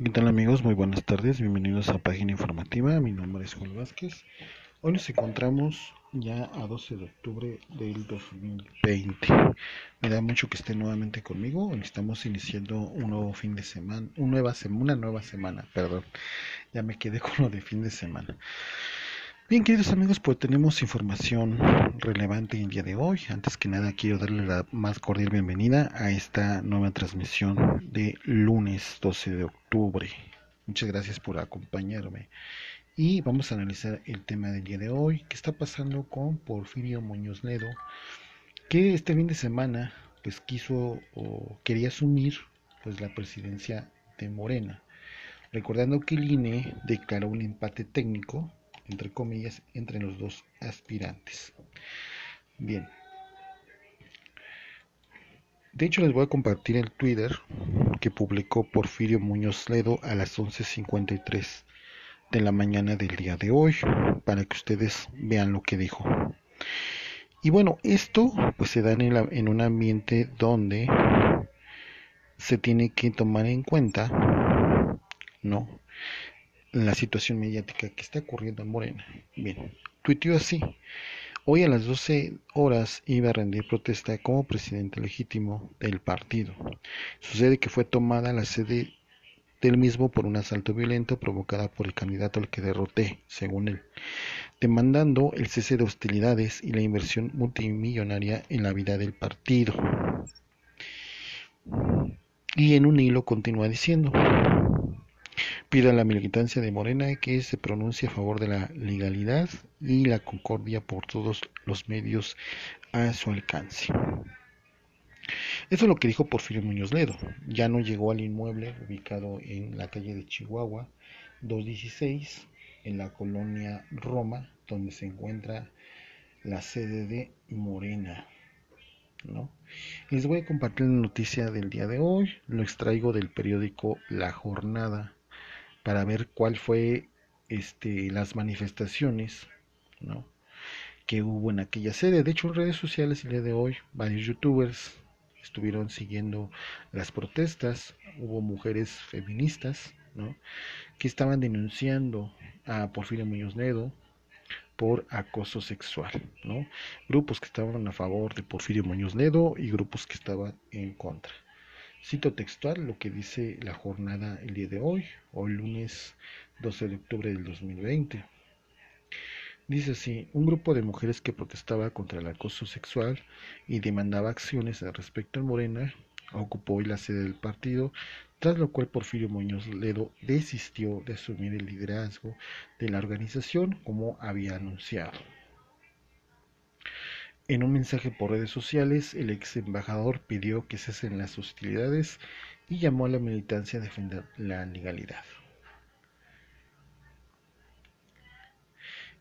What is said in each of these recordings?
¿Qué tal amigos? Muy buenas tardes, bienvenidos a Página Informativa, mi nombre es Juan Vázquez. Hoy nos encontramos ya a 12 de octubre del 2020. Me da mucho que estén nuevamente conmigo, estamos iniciando un nuevo fin de semana, una nueva, una nueva semana, perdón, ya me quedé con lo de fin de semana. Bien, queridos amigos, pues tenemos información relevante el día de hoy. Antes que nada, quiero darle la más cordial bienvenida a esta nueva transmisión de lunes 12 de octubre. Muchas gracias por acompañarme. Y vamos a analizar el tema del día de hoy, qué está pasando con Porfirio Muñoz Ledo, que este fin de semana pues quiso o quería asumir pues la presidencia de Morena. Recordando que el INE declaró un empate técnico entre comillas, entre los dos aspirantes. Bien. De hecho, les voy a compartir el Twitter que publicó Porfirio Muñoz Ledo a las 11.53 de la mañana del día de hoy, para que ustedes vean lo que dijo. Y bueno, esto pues se da en, en un ambiente donde se tiene que tomar en cuenta, ¿no? La situación mediática que está ocurriendo en Morena. Bien, tuiteó así. Hoy a las 12 horas iba a rendir protesta como presidente legítimo del partido. Sucede que fue tomada la sede del mismo por un asalto violento provocada por el candidato al que derroté, según él, demandando el cese de hostilidades y la inversión multimillonaria en la vida del partido. Y en un hilo continúa diciendo, Pido a la militancia de Morena que se pronuncie a favor de la legalidad y la concordia por todos los medios a su alcance. Eso es lo que dijo Porfirio Muñoz Ledo. Ya no llegó al inmueble ubicado en la calle de Chihuahua 216, en la colonia Roma, donde se encuentra la sede de Morena. ¿no? Les voy a compartir la noticia del día de hoy. Lo extraigo del periódico La Jornada para ver cuál fue este, las manifestaciones ¿no? que hubo en aquella sede. De hecho, en redes sociales el día de hoy, varios youtubers estuvieron siguiendo las protestas. Hubo mujeres feministas ¿no? que estaban denunciando a Porfirio Muñoz Ledo por acoso sexual, ¿no? Grupos que estaban a favor de Porfirio Muñoz Ledo y grupos que estaban en contra. Cito textual lo que dice la jornada el día de hoy, hoy lunes 12 de octubre del 2020. Dice así, un grupo de mujeres que protestaba contra el acoso sexual y demandaba acciones al respecto en Morena ocupó hoy la sede del partido, tras lo cual Porfirio Muñoz Ledo desistió de asumir el liderazgo de la organización como había anunciado. En un mensaje por redes sociales, el ex embajador pidió que cesen las hostilidades y llamó a la militancia a defender la legalidad.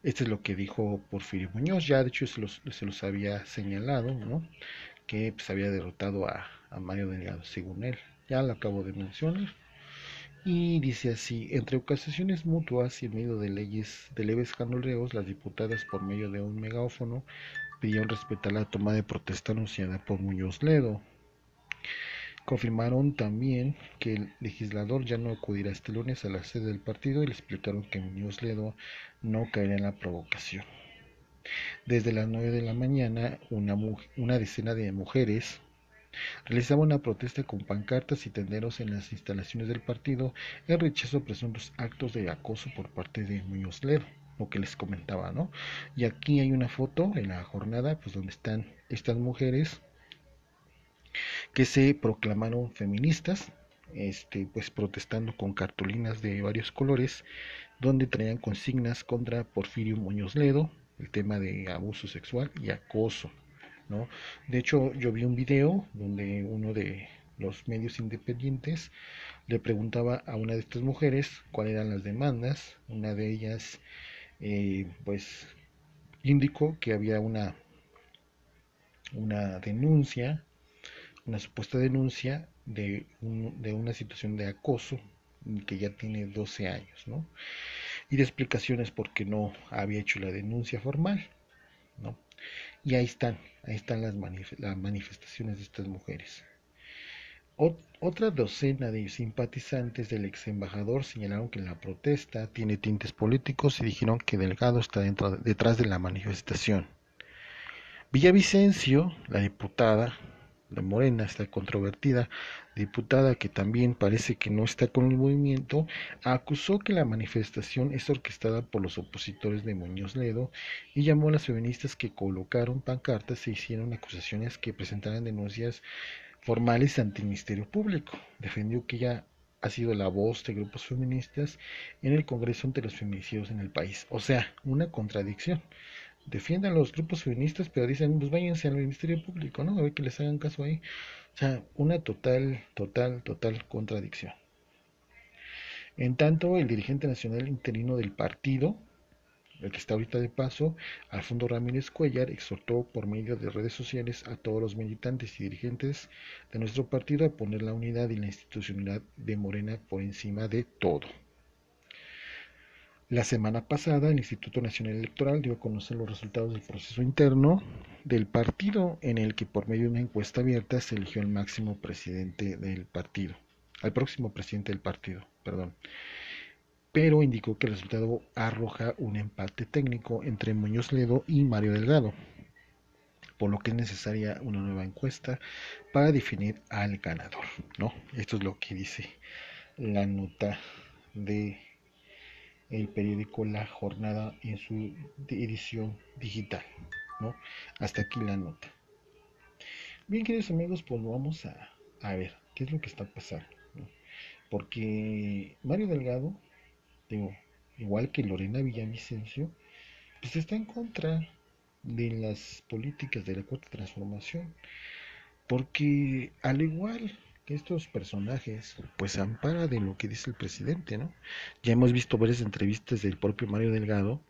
Esto es lo que dijo Porfirio Muñoz, ya de hecho se los, había señalado, ¿no? que pues, había derrotado a, Mario Delgado, según él. Ya lo acabo de mencionar. Y dice así, entre ocasiones mutuas y en medio de leyes de leves canoleos, las diputadas por medio de un megáfono pidieron respetar la toma de protesta anunciada por Muñoz Ledo. Confirmaron también que el legislador ya no acudirá este lunes a la sede del partido y le explicaron que Muñoz Ledo no caerá en la provocación. Desde las 9 de la mañana, una, decena de mujeres realizaba una protesta con pancartas y tenderos en las instalaciones del partido en rechazo a presuntos actos de acoso por parte de Muñoz Ledo lo que les comentaba, ¿no? Y aquí hay una foto en la jornada, pues donde están estas mujeres que se proclamaron feministas, este, pues protestando con cartulinas de varios colores, donde traían consignas contra Porfirio Muñoz Ledo, el tema de abuso sexual y acoso, ¿no? De hecho, yo vi un video donde uno de los medios independientes le preguntaba a una de estas mujeres cuáles eran las demandas, una de ellas eh, pues indicó que había una, una denuncia, una supuesta denuncia de, de una situación de acoso que ya tiene 12 años, ¿no? Y de explicaciones por qué no había hecho la denuncia formal, ¿no? Y ahí están, ahí están las, las manifestaciones de estas mujeres. Otra docena de simpatizantes del ex embajador señalaron que la protesta tiene tintes políticos y dijeron que Delgado está detrás de la manifestación. Villavicencio, la diputada, la Morena, esta controvertida diputada que también parece que no está con el movimiento, acusó que la manifestación es orquestada por los opositores de Muñoz Ledo y llamó a las feministas que colocaron pancartas e hicieron acusaciones que presentaran denuncias formales ante el Ministerio Público. Defendió que ella ha sido la voz de grupos feministas en el Congreso ante los feminicidios en el país. O sea, una contradicción defiendan los grupos feministas, pero dicen, pues váyanse al Ministerio Público, ¿no? A ver que les hagan caso ahí. O sea, una total, total, total contradicción. En tanto, el dirigente nacional interino del partido, el que está ahorita de paso, Alfonso Ramírez Cuellar, exhortó por medio de redes sociales a todos los militantes y dirigentes de nuestro partido a poner la unidad y la institucionalidad de Morena por encima de todo. La semana pasada, el Instituto Nacional Electoral dio a conocer los resultados del proceso interno del partido, en el que por medio de una encuesta abierta se eligió al máximo presidente del partido, al próximo presidente del partido, perdón. Pero indicó que el resultado arroja un empate técnico entre Muñoz Ledo y Mario Delgado, por lo que es necesaria una nueva encuesta para definir al ganador, ¿no? Esto es lo que dice la nota de periódico La Jornada en su edición digital. ¿no? Hasta aquí la nota. Bien, queridos amigos, pues vamos a, ver qué es lo que está pasando. Porque Mario Delgado, digo, igual que Lorena Villavicencio, pues está en contra de las políticas de la cuarta transformación. Porque al igual estos personajes pues ampara de lo que dice el presidente, ¿no? Ya hemos visto varias entrevistas del propio Mario Delgado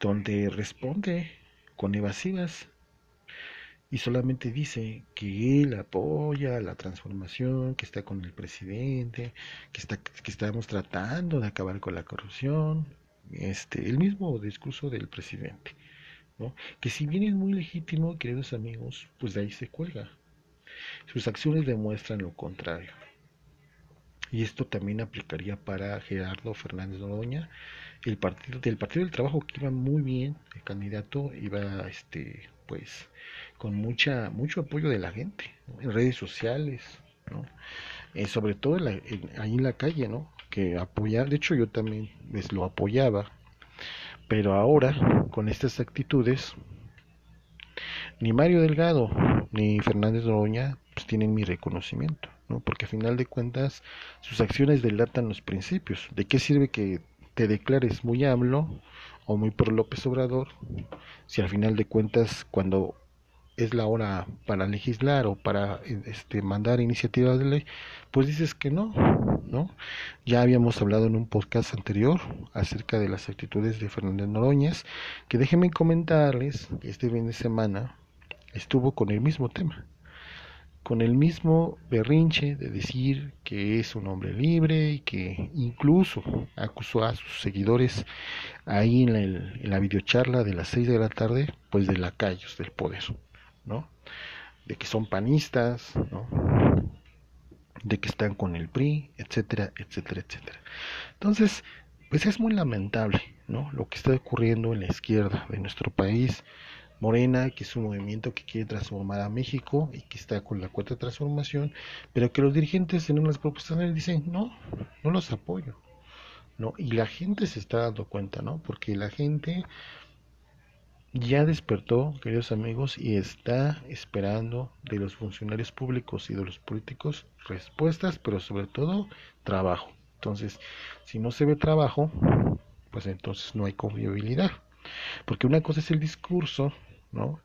donde responde con evasivas y solamente dice que él apoya la transformación, que está con el presidente, que está que estamos tratando de acabar con la corrupción, este el mismo discurso del presidente, ¿no? Que si bien es muy legítimo, queridos amigos, pues de ahí se cuelga. Sus acciones demuestran lo contrario. Y esto también aplicaría para Gerardo Fernández Noroña, el partido del Partido del Trabajo que iba muy bien, el candidato iba este pues con mucha mucho apoyo de la gente en redes sociales, ¿no? Eh, sobre todo ahí en la calle, ¿no? Que apoyar, de hecho yo también pues, lo apoyaba, pero ahora con estas actitudes ni Mario Delgado ni Fernández Noroña pues tienen mi reconocimiento, ¿no? Porque a final de cuentas sus acciones delatan los principios. ¿De qué sirve que te declares muy AMLO o muy por López Obrador si al final de cuentas cuando es la hora para legislar o para este mandar iniciativas de ley, pues dices que no, ¿no? Ya habíamos hablado en un podcast anterior acerca de las actitudes de Fernández Noroñas, que déjenme comentarles que este fin de semana estuvo con el mismo tema, con el mismo berrinche de decir que es un hombre libre y que incluso acusó a sus seguidores ahí en la, videocharla de las 6 de la tarde, pues de lacayos del poder, ¿no? De que son panistas, ¿no? De que están con el PRI, etcétera, etcétera, etcétera. Entonces, pues es muy lamentable, ¿no? Lo que está ocurriendo en la izquierda de nuestro país, Morena, que es un movimiento que quiere transformar a México y que está con la cuarta transformación, pero que los dirigentes en unas propuestas dicen, no, no los apoyo. ¿no? Y la gente se está dando cuenta, ¿no? Porque la gente ya despertó, queridos amigos, y está esperando de los funcionarios públicos y de los políticos respuestas, pero sobre todo trabajo. Entonces, si no se ve trabajo, pues entonces no hay confiabilidad. Porque una cosa es el discurso ¿no?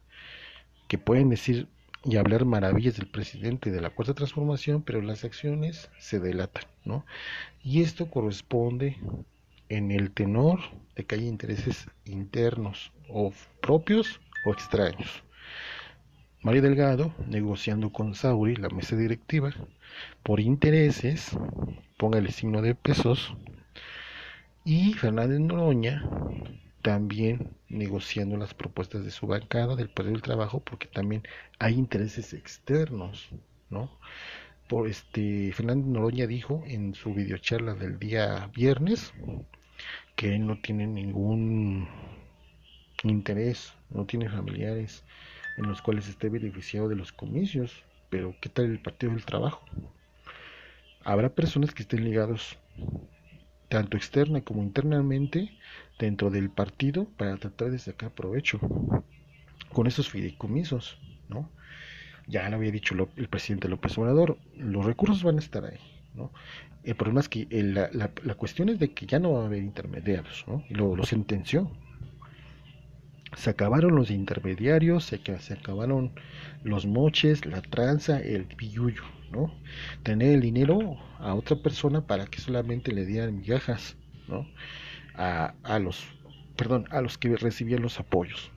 Que pueden decir y hablar maravillas del presidente de la cuarta transformación, pero las acciones se delatan, ¿no? Y esto corresponde en el tenor de que hay intereses internos o propios o extraños. Mario Delgado, negociando con Sauri, la mesa directiva, por intereses, póngale signo de pesos, y Fernández Noroña, también negociando las propuestas de su bancada del Poder del Trabajo, porque también hay intereses externos, ¿no? por este Fernando Noroña dijo en su videocharla del día viernes que no tiene ningún interés, no tiene familiares en los cuales esté beneficiado de los comicios, pero ¿qué tal el Partido del Trabajo? Habrá personas que estén ligados tanto externa como internamente dentro del partido para tratar de sacar provecho con esos fideicomisos, ¿no? Ya lo había dicho el presidente López Obrador, los recursos van a estar ahí, El problema es que la, la, cuestión es de que ya no va a haber intermediarios, ¿no? Y lo, lo sentenció. Se acabaron los intermediarios, se, acabaron los moches, la tranza, el pilluyo, ¿no? Tener el dinero a otra persona para que solamente le dieran migajas, a los, perdón, a los que recibían los apoyos.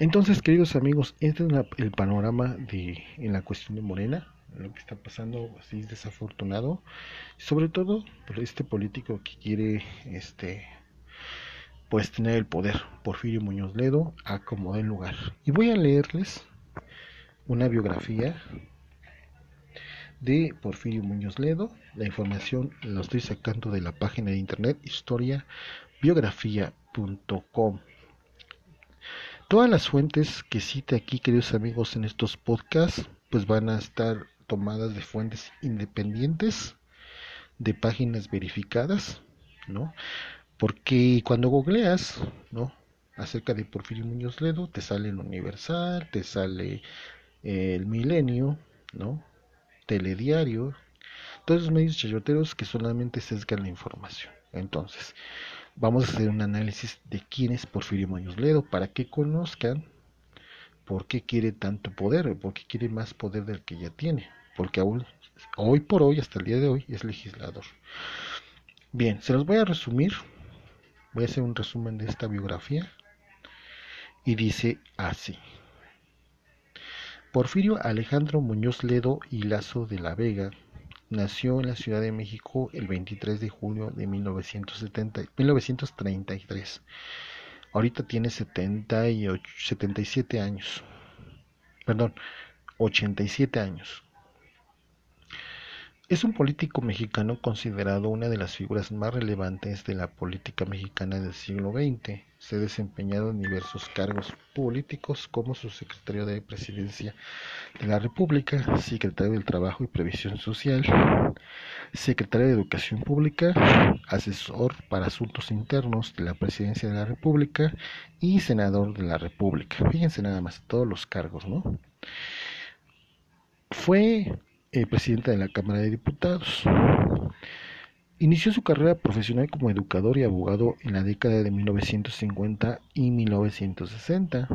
Entonces, queridos amigos, este es el panorama de en la cuestión de Morena, lo que está pasando así desafortunado, sobre todo por este político que quiere este pues tener el poder, Porfirio Muñoz Ledo, acomodar el lugar. Y voy a leerles una biografía de Porfirio Muñoz Ledo. La información la estoy sacando de la página de internet historiabiografía.com. Todas las fuentes que cite aquí, queridos amigos, en estos podcasts, pues van a estar tomadas de fuentes independientes, de páginas verificadas, ¿no? Porque cuando googleas, ¿no? Acerca de Porfirio Muñoz Ledo, te sale el Universal, te sale el Milenio, ¿no? Telediario, todos esos medios chayoteros que solamente sesgan la información. Entonces, vamos a hacer un análisis de quién es Porfirio Muñoz Ledo para que conozcan por qué quiere tanto poder, por qué quiere más poder del que ya tiene, porque aún hoy por hoy, hasta el día de hoy, es legislador. Bien, se los voy a resumir, voy a hacer un resumen de esta biografía y dice así. Porfirio Alejandro Muñoz Ledo y Lazo de la Vega nació en la Ciudad de México el 23 de junio de 1970, 1933. Ahorita tiene 78, 77 años. Perdón, 87 años. Es un político mexicano considerado una de las figuras más relevantes de la política mexicana del siglo XX. Se ha desempeñado en diversos cargos políticos como subsecretario de Presidencia de la República, secretario del Trabajo y Previsión Social, secretario de Educación Pública, asesor para asuntos internos de la Presidencia de la República y senador de la República. Fíjense nada más todos los cargos, ¿no? Fue eh, presidente de la Cámara de Diputados. Inició su carrera profesional como educador y abogado en la década de 1950 y 1960.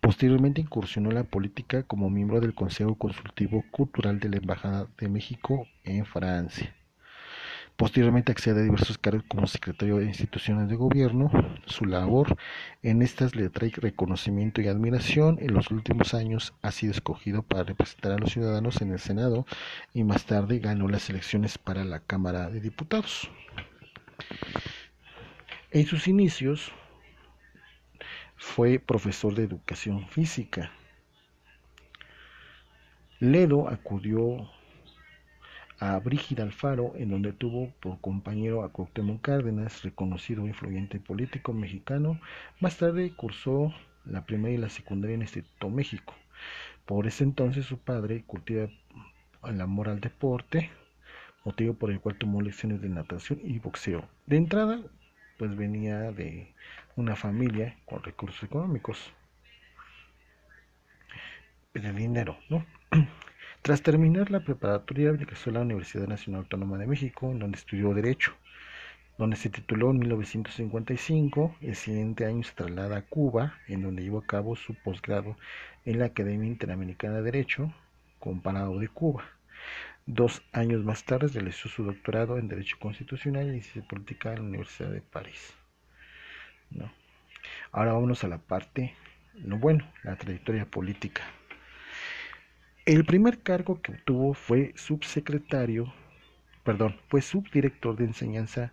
Posteriormente incursionó en la política como miembro del Consejo Consultivo Cultural de la Embajada de México en Francia. Posteriormente accede a diversos cargos como secretario de instituciones de gobierno. Su labor en estas le trae reconocimiento y admiración. En los últimos años ha sido escogido para representar a los ciudadanos en el Senado y más tarde ganó las elecciones para la Cámara de Diputados. En sus inicios fue profesor de educación física. Ledo acudió a Brígida Alfaro, en donde tuvo por compañero a Cuauhtémoc Cárdenas, reconocido influyente político mexicano. Más tarde cursó la primaria y la secundaria en Instituto México. Por ese entonces su padre cultiva el amor al deporte, motivo por el cual tomó lecciones de natación y boxeo. De entrada, pues venía de una familia con recursos económicos, de dinero, ¿no? Tras terminar la preparatoria, ingresó a la Universidad Nacional Autónoma de México, en donde estudió Derecho, donde se tituló en 1955. El siguiente año se traslada a Cuba, en donde llevó a cabo su posgrado en la Academia Interamericana de Derecho, comparado de Cuba. Dos años más tarde realizó su doctorado en Derecho Constitucional y Ciencia Política en la Universidad de París. Ahora vámonos a la parte, no bueno, la trayectoria política. El primer cargo que obtuvo fue subsecretario, perdón, fue subdirector de enseñanza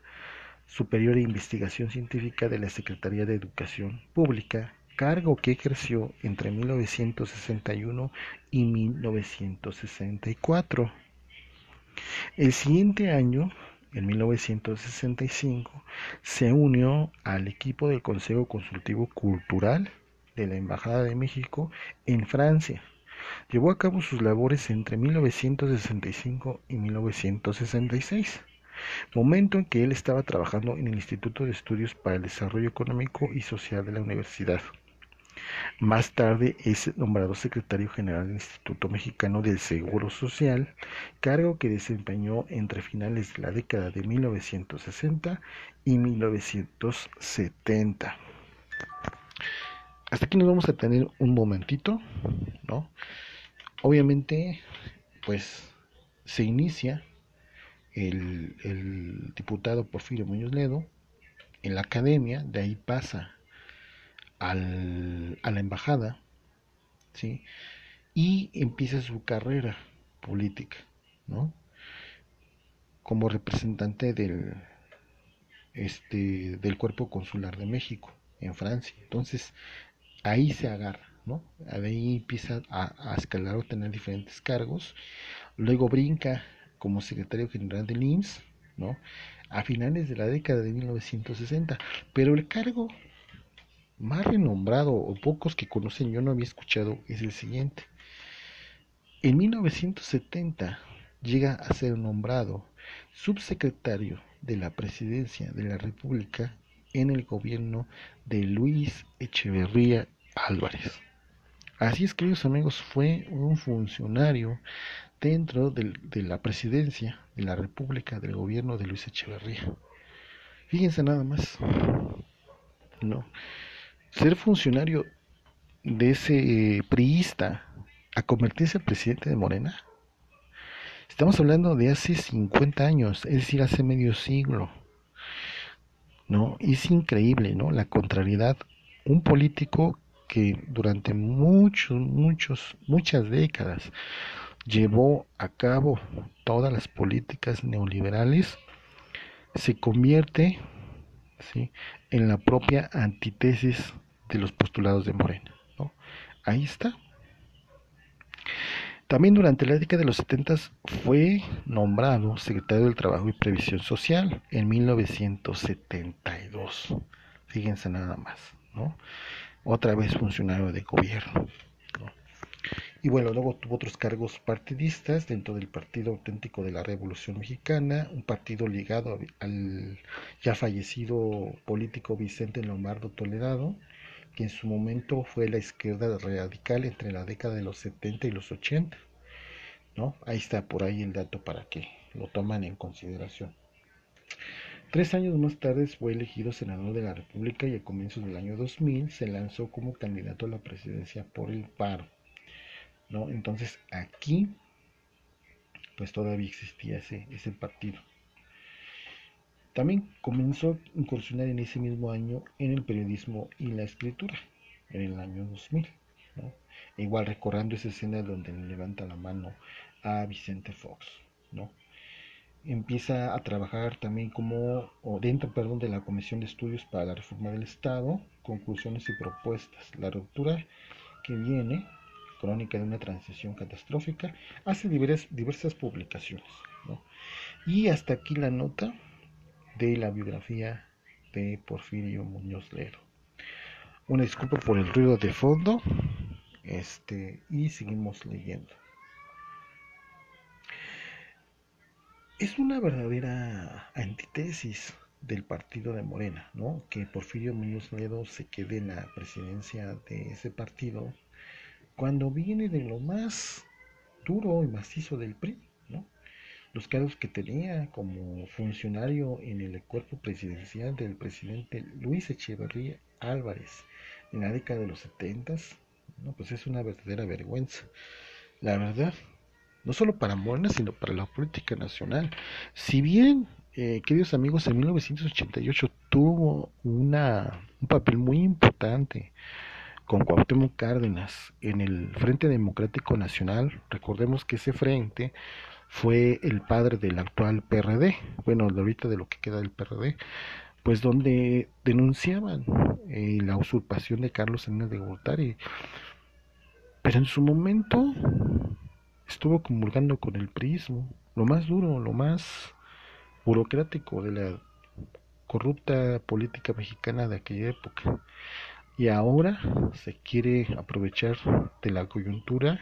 superior e investigación científica de la Secretaría de Educación Pública, cargo que ejerció entre 1961 y 1964. El siguiente año, en 1965, se unió al equipo del Consejo Consultivo Cultural de la Embajada de México en Francia. Llevó a cabo sus labores entre 1965 y 1966, momento en que él estaba trabajando en el Instituto de Estudios para el Desarrollo Económico y Social de la Universidad. Más tarde es nombrado secretario general del Instituto Mexicano del Seguro Social, cargo que desempeñó entre finales de la década de 1960 y 1970. Hasta aquí nos vamos a tener un momentito, ¿no? Obviamente, pues se inicia el, el diputado Porfirio Muñoz Ledo en la academia, de ahí pasa al, a la embajada, ¿sí? Y empieza su carrera política, ¿no? Como representante del, este, del cuerpo consular de México en Francia. Entonces, ahí se agarra, ¿no? Ahí empieza a, escalar o tener diferentes cargos. Luego brinca como secretario general del IMSS, ¿no? A finales de la década de 1960. Pero el cargo más renombrado o pocos que conocen yo no había escuchado es el siguiente. En 1970 llega a ser nombrado subsecretario de la presidencia de la República en el gobierno de Luis Echeverría Álvarez. Así es, queridos amigos, fue un funcionario dentro de, la presidencia de la República del gobierno de Luis Echeverría. Fíjense nada más. No ser funcionario de ese eh, priista a convertirse en presidente de Morena. Estamos hablando de hace 50 años, es decir, hace medio siglo. ¿No? Es increíble, ¿no? La contrariedad. Un político que durante muchos, muchos, muchas décadas llevó a cabo todas las políticas neoliberales, se convierte en la propia antítesis de los postulados de Morena. Ahí está. También durante la década de los 70 fue nombrado secretario del Trabajo y Previsión Social en 1972. Fíjense nada más, ¿no? Otra vez funcionario de gobierno. Y bueno, luego tuvo otros cargos partidistas dentro del Partido Auténtico de la Revolución Mexicana, un partido ligado al ya fallecido político Vicente Lombardo Toledado, que en su momento fue la izquierda radical entre la década de los 70 y los 80. ¿no? Ahí está por ahí el dato para que lo toman en consideración. Tres años más tarde fue elegido senador de la República y a comienzos del año 2000 se lanzó como candidato a la presidencia por el paro. ¿no? Entonces aquí pues todavía existía ese, ese partido. También comenzó a incursionar en ese mismo año en el periodismo y la escritura, en el año 2000. ¿no? igual recordando esa escena donde le levanta la mano a Vicente Fox. ¿no? Empieza a trabajar también como, o dentro perdón, de la Comisión de Estudios para la Reforma del Estado, conclusiones y propuestas. La ruptura que viene, crónica de una transición catastrófica, hace diversas, diversas publicaciones. Y hasta aquí la nota de la biografía de Porfirio Muñoz Lero. Una disculpa por el ruido de fondo. Este, y seguimos leyendo. Es una verdadera antítesis del partido de Morena, ¿no? Que Porfirio Muñoz Ledo se quede en la presidencia de ese partido cuando viene de lo más duro y macizo del PRI, ¿no? los cargos que tenía como funcionario en el cuerpo presidencial del presidente Luis Echeverría Álvarez en la década de los 70, no, pues es una verdadera vergüenza. La verdad, no solo para Morena, sino para la política nacional. Si bien, eh, queridos amigos, en 1988 tuvo una, un papel muy importante con Cuauhtémoc Cárdenas en el Frente Democrático Nacional, recordemos que ese frente fue el padre del actual PRD, bueno, ahorita de lo que queda del PRD, pues donde denunciaban eh, la usurpación de Carlos Salinas de Gortari. Pero en su momento estuvo comulgando con el prismo, lo más duro, lo más burocrático de la corrupta política mexicana de aquella época. Y ahora se quiere aprovechar de la coyuntura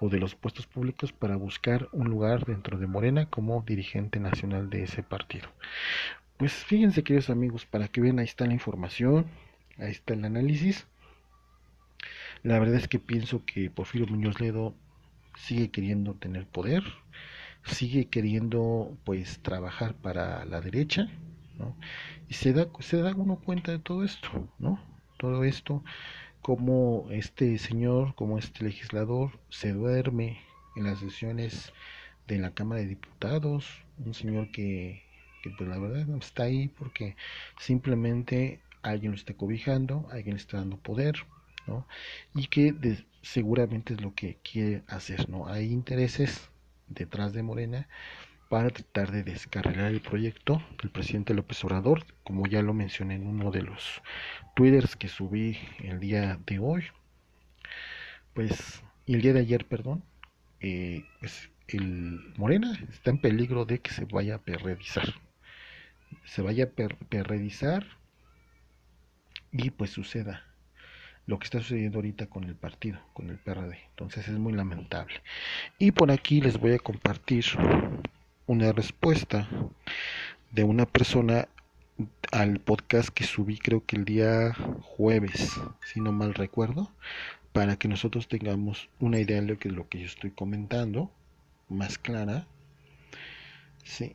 o de los puestos públicos para buscar un lugar dentro de Morena como dirigente nacional de ese partido. Pues fíjense queridos amigos, para que vean ahí está la información, ahí está el análisis. La verdad es que pienso que Porfirio Muñoz Ledo sigue queriendo tener poder, sigue queriendo pues trabajar para la derecha, ¿no? Y se da, se da uno cuenta de todo esto, ¿no? Todo esto, como este señor, como este legislador se duerme en las sesiones de la Cámara de Diputados, un señor que, pues la verdad no está ahí porque simplemente alguien lo está cobijando, alguien le está dando poder, Y que seguramente es lo que quiere hacer, ¿no? Hay intereses detrás de Morena para tratar de descarrilar el proyecto del presidente López Obrador, como ya lo mencioné en uno de los twitters que subí el día de hoy, pues, el día de ayer, perdón, eh, pues el Morena está en peligro de que se vaya a perredizar, se vaya a perredizar y pues suceda lo que está sucediendo ahorita con el partido, con el PRD. Entonces es muy lamentable. Y por aquí les voy a compartir una respuesta de una persona al podcast que subí creo que el día jueves, si no mal recuerdo, para que nosotros tengamos una idea de lo que, lo que yo estoy comentando, más clara. Sí.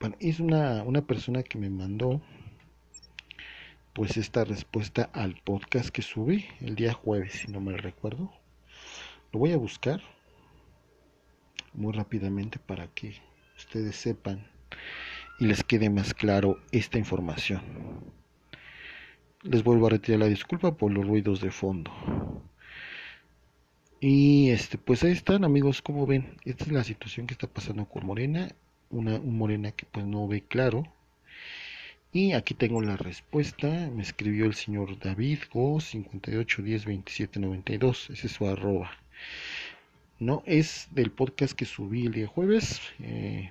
Bueno, es una, una persona que me mandó pues esta respuesta al podcast que subí el día jueves, si no mal recuerdo. Lo voy a buscar muy rápidamente para que ustedes sepan y les quede más claro esta información. Les vuelvo a retirar la disculpa por los ruidos de fondo. Y este, pues ahí están amigos, como ven, esta es la situación que está pasando con Morena, una un Morena que pues no ve claro, y aquí tengo la respuesta. Me escribió el señor David Go 58102792. Ese es su arroba. No, es del podcast que subí el día jueves. Eh,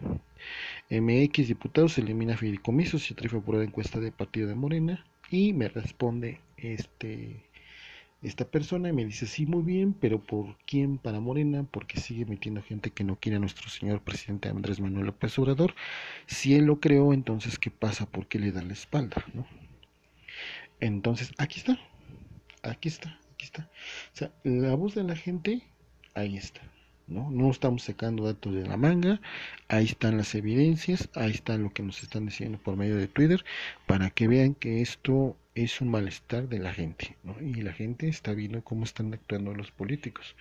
MX Diputados elimina fideicomisos y atrifa por la encuesta de partido de Morena. Y me responde este esta persona me dice, sí, muy bien, pero ¿por quién para Morena? Porque sigue metiendo gente que no quiere a nuestro señor presidente Andrés Manuel López Obrador. Si él lo creó, entonces, ¿qué pasa? ¿Por qué le dan la espalda? ¿no? Entonces, aquí está, aquí está, aquí está. O sea, la voz de la gente, ahí está. ¿No? No estamos sacando datos de la manga, ahí están las evidencias, ahí está lo que nos están diciendo por medio de Twitter, para que vean que esto es un malestar de la gente. Y la gente está viendo cómo están actuando los políticos,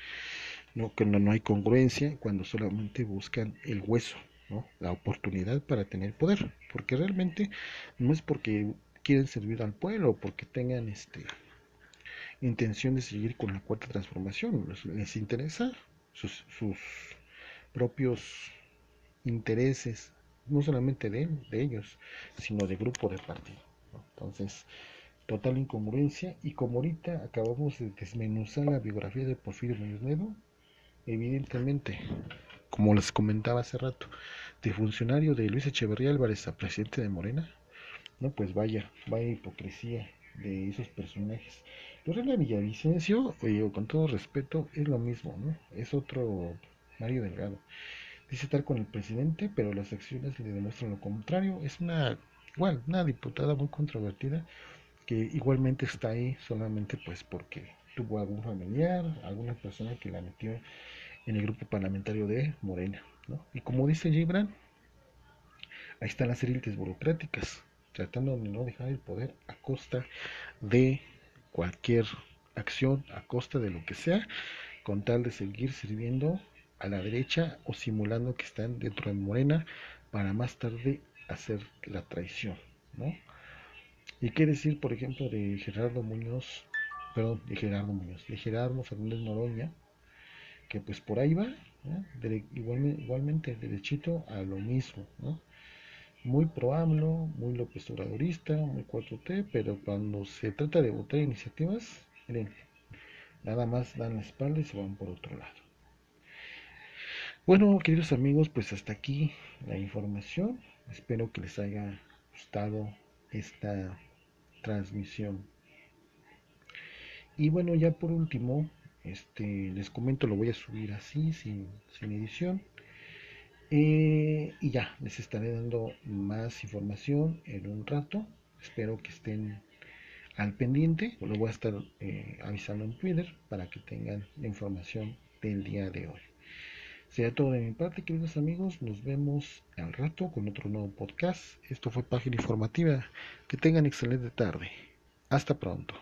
¿no? Cuando no hay congruencia, cuando solamente buscan el hueso, ¿no? La oportunidad para tener poder, porque realmente no es porque quieren servir al pueblo, porque tengan este intención de seguir con la cuarta transformación, les interesa sus, propios intereses, no solamente de, ellos, sino de grupo de partido. Entonces, total incongruencia, y como ahorita acabamos de desmenuzar la biografía de Porfirio Muñoz evidentemente, como les comentaba hace rato, de funcionario de Luis Echeverría Álvarez a presidente de Morena, no, pues vaya, vaya hipocresía de esos personajes. Lorena Villavicencio, oye, con todo respeto, es lo mismo, ¿no? Es otro Mario Delgado. Dice estar con el presidente, pero las acciones le demuestran lo contrario. Es una, igual, una diputada muy controvertida que igualmente está ahí solamente pues porque tuvo algún familiar, alguna persona que la metió en el grupo parlamentario de Morena, ¿no? Y como dice Gibran, ahí están las élites burocráticas, tratando de no dejar el poder a costa de cualquier acción, a costa de lo que sea, con tal de seguir sirviendo a la derecha o simulando que están dentro de Morena para más tarde hacer la traición, ¿no? Y qué decir, por ejemplo, de Gerardo Muñoz, perdón, de Gerardo Muñoz, de Gerardo Fernández Noroña, que pues por ahí va, igualmente, igualmente derechito a lo mismo, ¿no? Muy pro AMLO, muy López Obradorista, muy 4T, pero cuando se trata de votar iniciativas, miren, nada más dan la espalda y se van por otro lado. Bueno, queridos amigos, pues hasta aquí la información. Espero que les haya gustado esta transmisión. Y bueno, ya por último, este, les comento, lo voy a subir así, sin, edición. Eh, y ya, les estaré dando más información en un rato. Espero que estén al pendiente. Lo voy a estar eh, avisando en Twitter para que tengan la información del día de hoy. Sería todo de mi parte, queridos amigos. Nos vemos al rato con otro nuevo podcast. Esto fue Página Informativa. Que tengan excelente tarde. Hasta pronto.